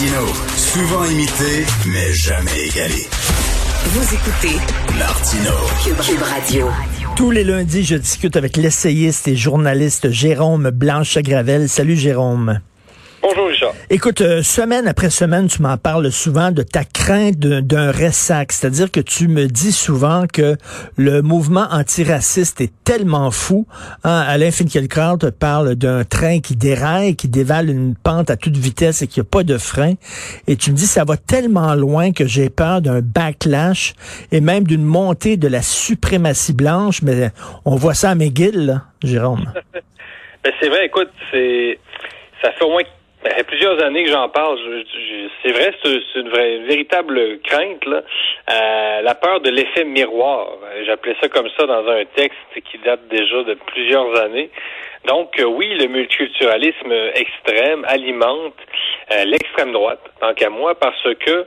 Martino, souvent imité, mais jamais égalé. Vous écoutez Martino. Cube Radio. Tous les lundis, je discute avec l'essayiste et journaliste Jérôme Blanche-Gravel. Salut Jérôme. Bonjour Richard. Écoute, euh, semaine après semaine, tu m'en parles souvent de ta crainte d'un- ressac. C'est-à-dire que tu me dis souvent que le mouvement antiraciste est tellement fou. Hein, Alain Finkielkraut te parle d'un train qui déraille, qui dévale une pente à toute vitesse et qui n'a pas de frein. Et tu me dis ça va tellement loin que j'ai peur d'un backlash et même d'une montée de la suprématie blanche. Mais on voit ça à McGill, là, Jérôme. Ben, c'est vrai, écoute, c'est ça fait au moins ça fait plusieurs années que j'en parle. Je- je- c'est vrai, c'est une, vraie, une véritable crainte, là. Euh, la peur de l'effet miroir. J'appelais ça comme ça dans un texte qui date déjà de plusieurs années. Donc, euh, oui, le multiculturalisme extrême alimente euh, l'extrême droite, tant qu'à moi, parce que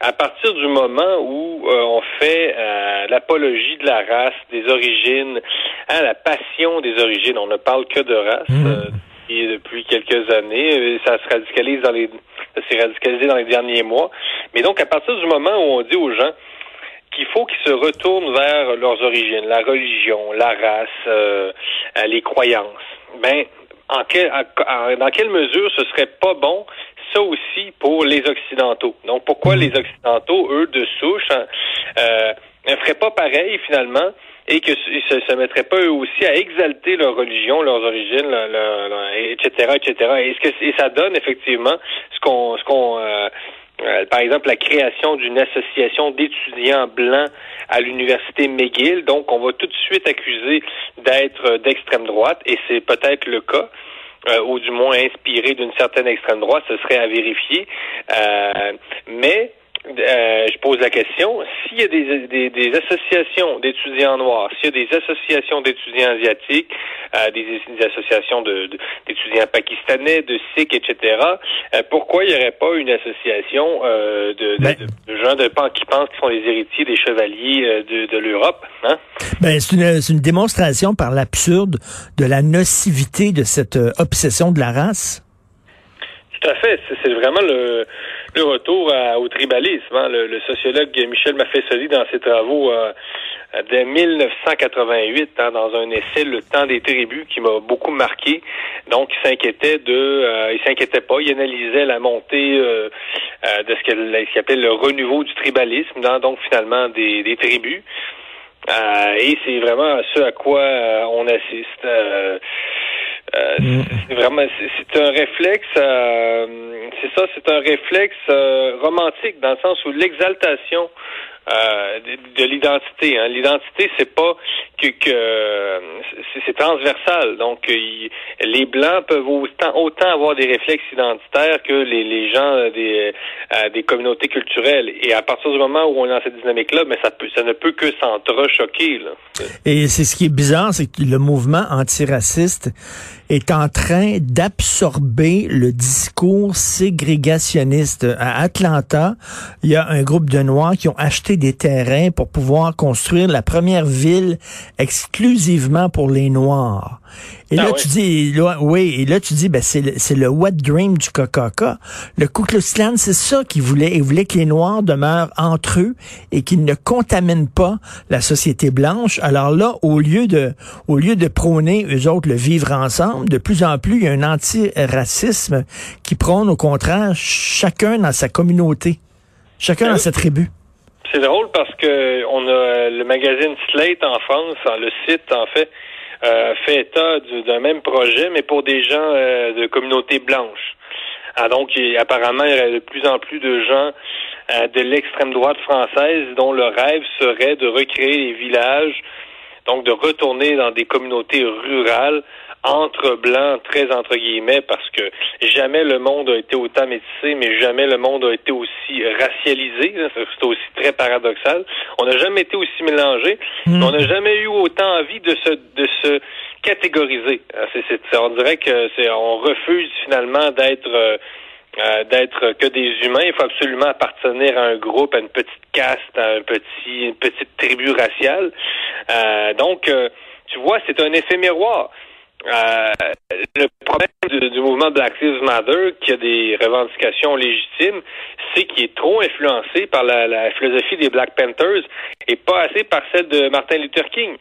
à partir du moment où euh, on fait euh, l'apologie de la race, des origines, hein, la passion des origines, on ne parle que de race euh, et depuis quelques années, euh, ça se radicalise dans les, ça s'est radicalisé dans les derniers mois. Mais donc à partir du moment où on dit aux gens qu'il faut qu'ils se retournent vers leurs origines, la religion, la race, euh, euh, les croyances. Ben, en quel- en- dans quelle mesure ce serait pas bon ça aussi pour les Occidentaux? Donc, pourquoi les Occidentaux, eux, de souche, hein, euh, ne feraient pas pareil, finalement, et que se, se mettraient pas eux aussi à exalter leur religion, leurs origines, leur- leur- leur- etc., etc. Et, ce que, et ça donne effectivement ce qu'on, ce qu'on, euh, euh, par exemple, la création d'une association d'étudiants blancs à l'université McGill. Donc, on va tout de suite accuser d'être d'extrême droite, et c'est peut-être le cas. euh, ou du moins inspiré d'une certaine extrême droite, ce serait à vérifier. Euh, mais euh, je pose la question, s'il y a des, des, des associations d'étudiants noirs, s'il y a des associations d'étudiants asiatiques, euh, des, des associations de- de- d'étudiants pakistanais, de Sikhs, etc., euh, pourquoi il n'y aurait pas une association de, Ben- de- de gens qui pensent qu'ils sont les héritiers des chevaliers de, l'Europe? Hein? Ben, c'est une, démonstration par l'absurde de la nocivité de cette obsession de la race. Tout à fait. C'est vraiment le, le retour à- au tribalisme. hein. Le, sociologue Michel Maffesoli, dans ses travaux euh, dès 1988, hein, dans un essai Le temps des tribus, qui m'a beaucoup marqué. Donc, il s'inquiétait de, euh, il s'inquiétait pas, il analysait la montée euh, euh, de ce qu'il appelle le renouveau du tribalisme, dans, donc finalement des, tribus. Euh, et c'est vraiment ce à quoi on assiste. Euh, euh, c'est vraiment c'est c'est un réflexe euh, c'est ça c'est un réflexe euh, romantique dans le sens où l'exaltation euh, de, de l'identité hein. l'identité c'est pas que, que c'est- transversal. Donc il- les blancs peuvent autant avoir des réflexes identitaires que les, gens euh, des euh, des communautés culturelles. Et à partir du moment où on est dans cette dynamique là mais ça peut ça ne peut que s'entrechoquer Et c'est ce qui est bizarre, c'est que le mouvement antiraciste est en train d'absorber le discours ségrégationniste. À Atlanta, il y a un groupe de Noirs qui ont acheté des terrains pour pouvoir construire la première ville exclusivement pour les Noirs. Et Ah là, ouais? tu dis, là, oui, et là, tu dis, ben, c'est le, c'est le wet dream du KKK. Le Ku Klux Klan, c'est ça qu'ils voulaient. Ils voulaient que les Noirs demeurent entre eux et qu'ils ne contaminent pas la société blanche. Alors là, au lieu de, au lieu de prôner, eux autres, le vivre ensemble, de plus en plus, il y a un antiracisme qui prône, au contraire, chacun dans sa communauté. Chacun dans sa tribu. C'est drôle parce que on a le magazine Slate en France, hein, le site en fait, euh, fait état du- d'un même projet, mais pour des gens euh, de communautés blanches. Ah, donc, il- apparemment, il y aurait de plus en plus de gens euh, de l'extrême droite française dont le rêve serait de recréer les villages, donc de retourner dans des communautés rurales entre blancs, très entre guillemets, parce que jamais le monde a été autant métissé, mais jamais le monde a été aussi racialisé. C'est aussi très paradoxal. On n'a jamais été aussi mélangé. On n'a jamais eu autant envie de se de se catégoriser. C'est- on dirait que c'est on refuse finalement d'être euh, euh, d'être que des humains. Il faut absolument appartenir à un groupe, à une petite caste, à un petit, une petite tribu raciale. Euh, donc, euh, tu vois, c'est un effet miroir. Euh, le problème du, du, mouvement Black Lives Matter, qui a des revendications légitimes, c'est qu'il est trop influencé par la, la, philosophie des Black Panthers et pas assez par celle de Martin Luther King.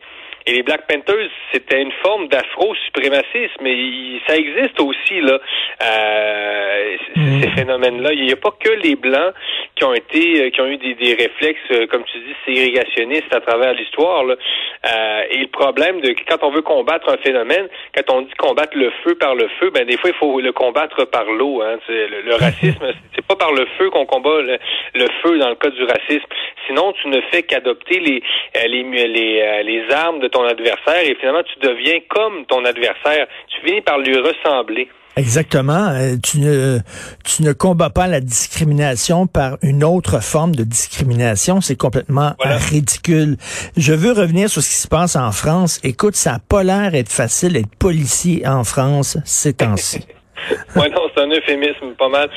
Et les Black Panthers, c'était une forme d'afro-suprémacisme, mais ça existe aussi là, euh, mmh. ces phénomènes-là. Il n'y a pas que les blancs qui ont été, euh, qui ont eu des, des réflexes, euh, comme tu dis, ségrégationnistes à travers l'histoire. Euh, et le problème de quand on veut combattre un phénomène, quand on dit combattre le feu par le feu, ben des fois il faut le combattre par l'eau. Hein. Le, le, racisme, c'est par le feu qu'on combat le, le, feu dans le cas du racisme. Sinon, tu ne fais qu'adopter les, les, les, les armes de ton adversaire et finalement tu deviens comme ton adversaire. Tu finis par lui ressembler. Exactement. Tu ne, tu ne combats pas la discrimination par une autre forme de discrimination. C'est complètement voilà. ridicule. Je veux revenir sur ce qui se passe en France. Écoute, ça n'a pas l'air d'être facile d'être policier en France ces temps-ci. oui, non, c'est un euphémisme, pas mal.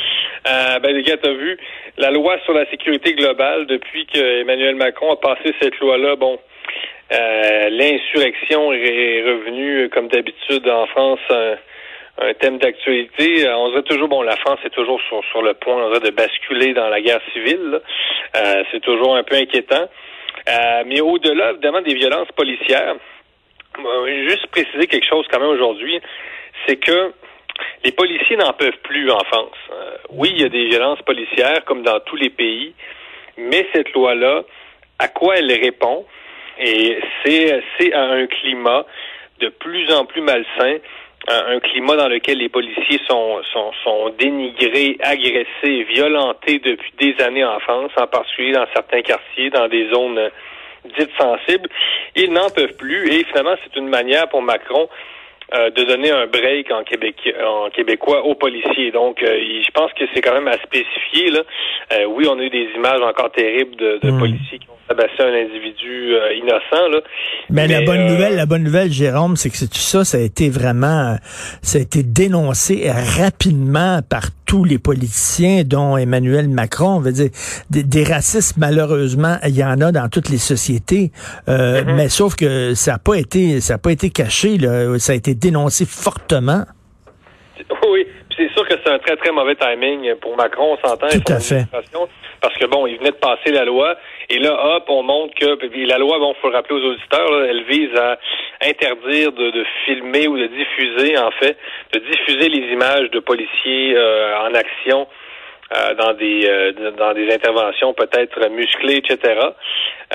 Euh, ben, les gars, t'as vu, la loi sur la sécurité globale, depuis que Emmanuel Macron a passé cette loi-là, bon, euh, l'insurrection est revenue, comme d'habitude, en France, un, thème d'actualité. Euh, on dirait toujours, bon, la France est toujours sur, le point on dirait, de basculer dans la guerre civile. Euh, c'est toujours un peu inquiétant. Euh, mais au-delà, évidemment, des violences policières, juste préciser quelque chose quand même aujourd'hui, c'est que les policiers n'en peuvent plus en France. oui, il y a des violences policières comme dans tous les pays, mais cette loi-là, à quoi elle répond? Et c'est, c'est un climat de plus en plus malsain un, climat dans lequel les policiers sont, sont, sont dénigrés, agressés, violentés depuis des années en France, en particulier dans certains quartiers, dans des zones euh, dites sensibles. Ils n'en peuvent plus et finalement, c'est une manière pour Macron euh, de donner un break en, Québec, en québécois aux policiers. Donc, euh, je pense que c'est quand même à spécifier. Là. oui, on a eu des images encore terribles de, de hmm. policiers qui ont tabassé un individu innocent. Là. Mais, la bonne nouvelle, la bonne nouvelle, Jérôme, c'est que tout ça, ça a été vraiment, ça a été dénoncé rapidement par tous les politiciens, dont Emmanuel Macron. On veut dire, des, des, racistes, malheureusement, il y en a dans toutes les sociétés. Euh, mm-hmm. Mais sauf que ça n'a pas été, ça a pas été caché. Là. Ça a été dénoncé fortement. Oui, sûr que c'est un très, très mauvais timing pour Macron, on s'entend. Tout à fait. Parce que, bon, il venait de passer la loi, et là, hop, on montre que la loi, bon, faut le rappeler aux auditeurs, là, elle vise à interdire de, de, filmer ou de diffuser, en fait, de diffuser les images de policiers euh, en action euh, dans des euh, dans des interventions peut-être musclées, etc.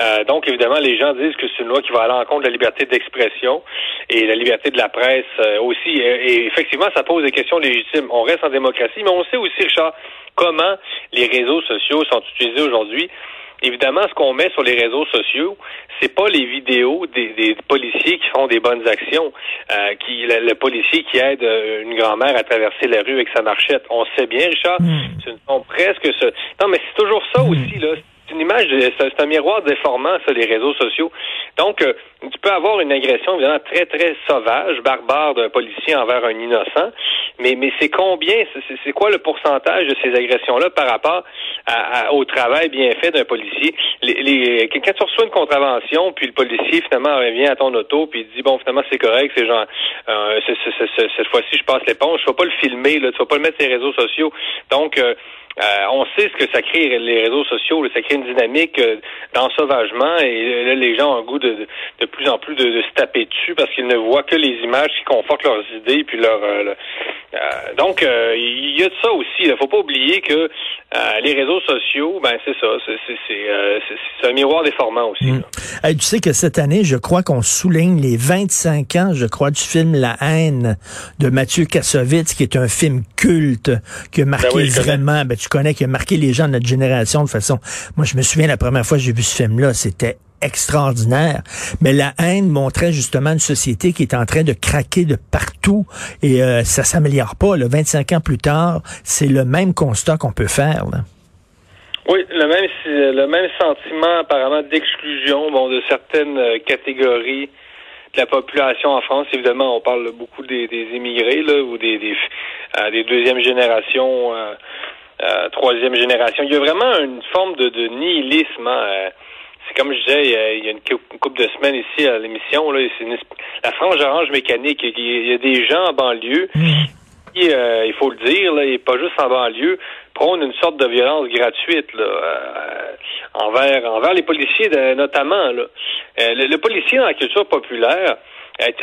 Euh, donc évidemment, les gens disent que c'est une loi qui va à l'encontre de la liberté d'expression et la liberté de la presse aussi. Et, effectivement, ça pose des questions légitimes. On reste en démocratie, mais on sait aussi, Richard, comment les réseaux sociaux sont utilisés aujourd'hui évidemment, ce qu'on met sur les réseaux sociaux, c'est pas les vidéos des, des, policiers qui font des bonnes actions, euh, qui le, policier qui aide euh, une grand-mère à traverser la rue avec sa marchette. On sait bien, Richard, mm. ce sont presque ce. Non, mais c'est toujours ça mm. aussi là une image, c'est un miroir déformant, ça, les réseaux sociaux. Donc, euh, tu peux avoir une agression, évidemment, très, très sauvage, barbare d'un policier envers un innocent, mais, mais c'est combien, c'est quoi le pourcentage de ces agressions-là par rapport à, au travail bien fait d'un policier? Les, les, quand tu reçois une contravention, puis le policier, finalement, revient à ton auto, puis il dit, bon, finalement, c'est correct, c'est genre, euh, cette fois-ci, je passe l'éponge, ne vais pas le filmer, là, tu vas pas le mettre sur les réseaux sociaux. Donc, euh, euh, on sait ce que ça crée les réseaux sociaux, ça crée une dynamique euh, d'ensauvagement et là, les gens ont un goût de, de, plus en plus de, de, se taper dessus parce qu'ils ne voient que les images qui confortent leurs idées puis leur euh, donc il y a de ça aussi. Il faut pas oublier que les réseaux sociaux, ben c'est ça, c'est un miroir déformant aussi. Mm. tu sais que cette année, je crois qu'on souligne les 25 ans, je crois, du film La haine de Mathieu Kassovitz, qui est un film culte qui a marqué ben vraiment. Ben, tu connais, qui a marqué les gens de notre génération de façon. Moi, je me souviens la première fois que j'ai vu ce film-là, c'était extraordinaire. Mais la haine montrait justement une société qui est en train de craquer de partout et euh, ça s'améliore pas. Là. 25 ans plus tard, c'est le même constat qu'on peut faire. Oui, le même le même sentiment apparemment d'exclusion bon, de certaines euh, catégories de la population en France. Évidemment, on parle beaucoup des, immigrés ou des, des, euh, des deuxième générations troisième génération. Il y a vraiment une forme de, nihilisme. Hein, c'est comme je disais il y a une couple de semaines ici à l'émission, là, c'est la frange orange mécanique. Il y a des gens en banlieue mmh. qui, euh, il faut le dire, là, et pas juste en banlieue, prônent une sorte de violence gratuite là, euh, envers envers les policiers notamment. Là. Euh, le, policier dans la culture populaire,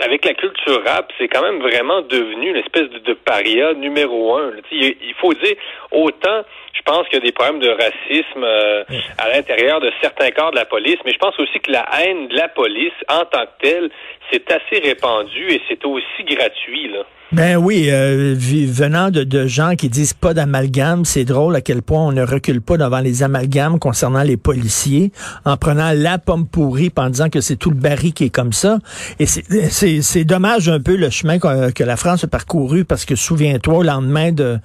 avec la culture rap, c'est quand même vraiment devenu une espèce de, paria numéro un. Il, faut dire, autant je pense qu'il y a des problèmes de racisme euh, à l'intérieur de certains corps de la police, mais je pense aussi que la haine de la police, en tant que telle, c'est assez répandu et c'est aussi gratuit. Là. Ben oui, euh, venant de, de, gens qui disent pas d'amalgame, c'est drôle à quel point on ne recule pas devant les amalgames concernant les policiers, en prenant la pomme pourrie, en disant que c'est tout le baril qui est comme ça. Et c'est dommage un peu le chemin que, la France a parcouru, parce que souviens-toi, au lendemain de,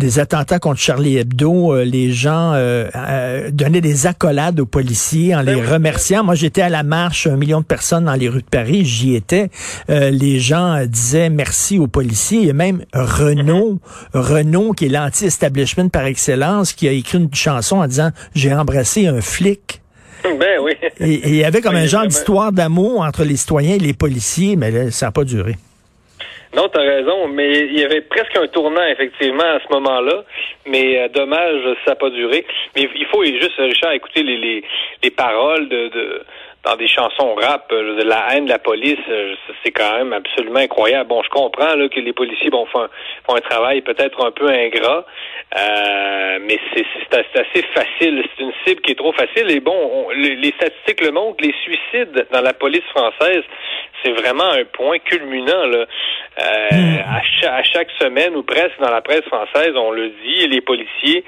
des attentats contre Charlie Hebdo, euh, les gens euh, donnaient des accolades aux policiers en les ben remerciant. Moi, j'étais à la marche, un million de personnes dans les rues de Paris, j'y étais. les gens disaient merci aux policiers policiers. Il y a même Renault, Renault qui est l'anti-establishment par excellence, qui a écrit une chanson en disant J'ai embrassé un flic. Ben oui. Et, il y avait comme un genre d'histoire d'amour entre les citoyens et les policiers, mais là, ça n'a pas duré. Non, tu as raison, mais il y avait presque un tournant, effectivement, à ce moment-là. Mais euh, dommage, ça n'a pas duré. Mais il faut juste, Richard, écouter les, les, paroles de dans des chansons rap, euh, la haine de la police, euh, c'est quand même absolument incroyable. Bon, je comprends là, que les policiers bon, font, un, travail peut-être un peu ingrat, euh, mais c'est assez facile. C'est une cible qui est trop facile. Et bon, les, statistiques le montrent, les suicides dans la police française, c'est vraiment un point culminant. Là. À, à chaque semaine ou presque dans la presse française, on le dit, les policiers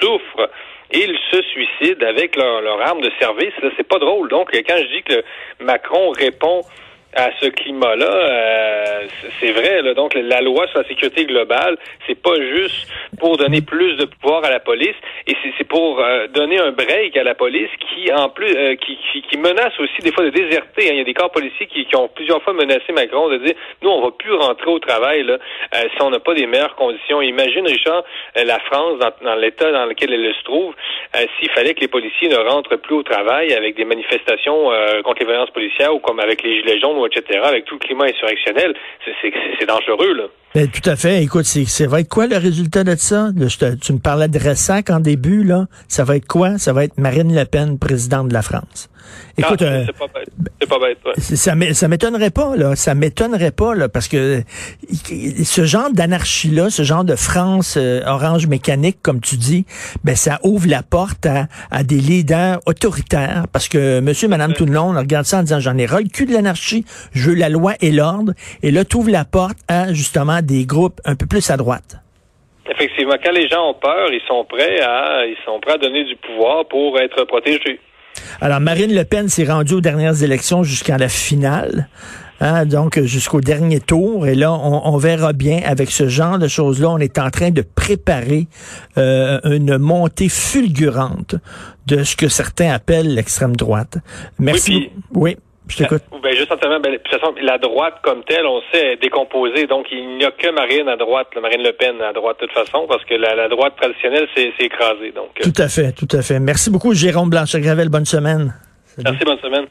souffrent ils se suicident avec leur, leur arme de service. C'est pas drôle. Donc, quand je dis que Macron répond à ce climat-là, euh, c'est vrai. Là, donc, la loi sur la sécurité globale, c'est pas juste pour donner plus de pouvoir à la police, et c'est pour euh, donner un break à la police qui, en plus, euh, qui, qui, menace aussi des fois de déserter. Hein. Il y a des corps policiers qui, qui, ont plusieurs fois menacé Macron de dire, nous, on va plus rentrer au travail là, si on n'a pas des meilleures conditions. Imagine, Richard, la France dans, dans l'état dans lequel elle se trouve, s'il fallait que les policiers ne rentrent plus au travail avec des manifestations contre les violences policières ou comme avec les gilets jaunes etc., avec tout le climat insurrectionnel, c'est dangereux, là. Ben, tout à fait. Écoute, c'est va être quoi le résultat de ça? tu me parlais de Ressac en début, là. Ça va être quoi? Ça va être Marine Le Pen, présidente de la France. Écoute, ah, c'est pas bête. C'est pas bête Ça, ça m'étonnerait pas, là. Ça m'étonnerait pas, là, parce que ce genre d'anarchie-là, ce genre de France euh, orange mécanique, comme tu dis, ben ça ouvre la porte à, à des leaders autoritaires, parce que Monsieur, Madame, tout le monde regarde ça en disant j'en ai ras le cul de l'anarchie, je veux la loi et l'ordre, et là, tu ouvres la porte à justement des groupes un peu plus à droite. Effectivement, quand les gens ont peur, ils sont prêts à ils sont prêts à donner du pouvoir pour être protégés. Alors, Marine Le Pen s'est rendue aux dernières élections jusqu'à la finale. Hein, donc jusqu'au dernier tour. Et là, on, verra bien avec ce genre de choses-là. On est en train de préparer euh, une montée fulgurante de ce que certains appellent l'extrême droite. Merci. oui. Je t'écoute. Ben, juste ben, de toute façon, la droite comme telle, on sait, est décomposée. Donc, il n'y a que Marine à droite, Marine Le Pen à droite de toute façon, parce que la, droite traditionnelle s'est écrasée. Donc, euh. Tout à fait, tout à fait. Merci beaucoup, Jérôme Blanchet-Gravel. Bonne semaine. Merci, bonne semaine.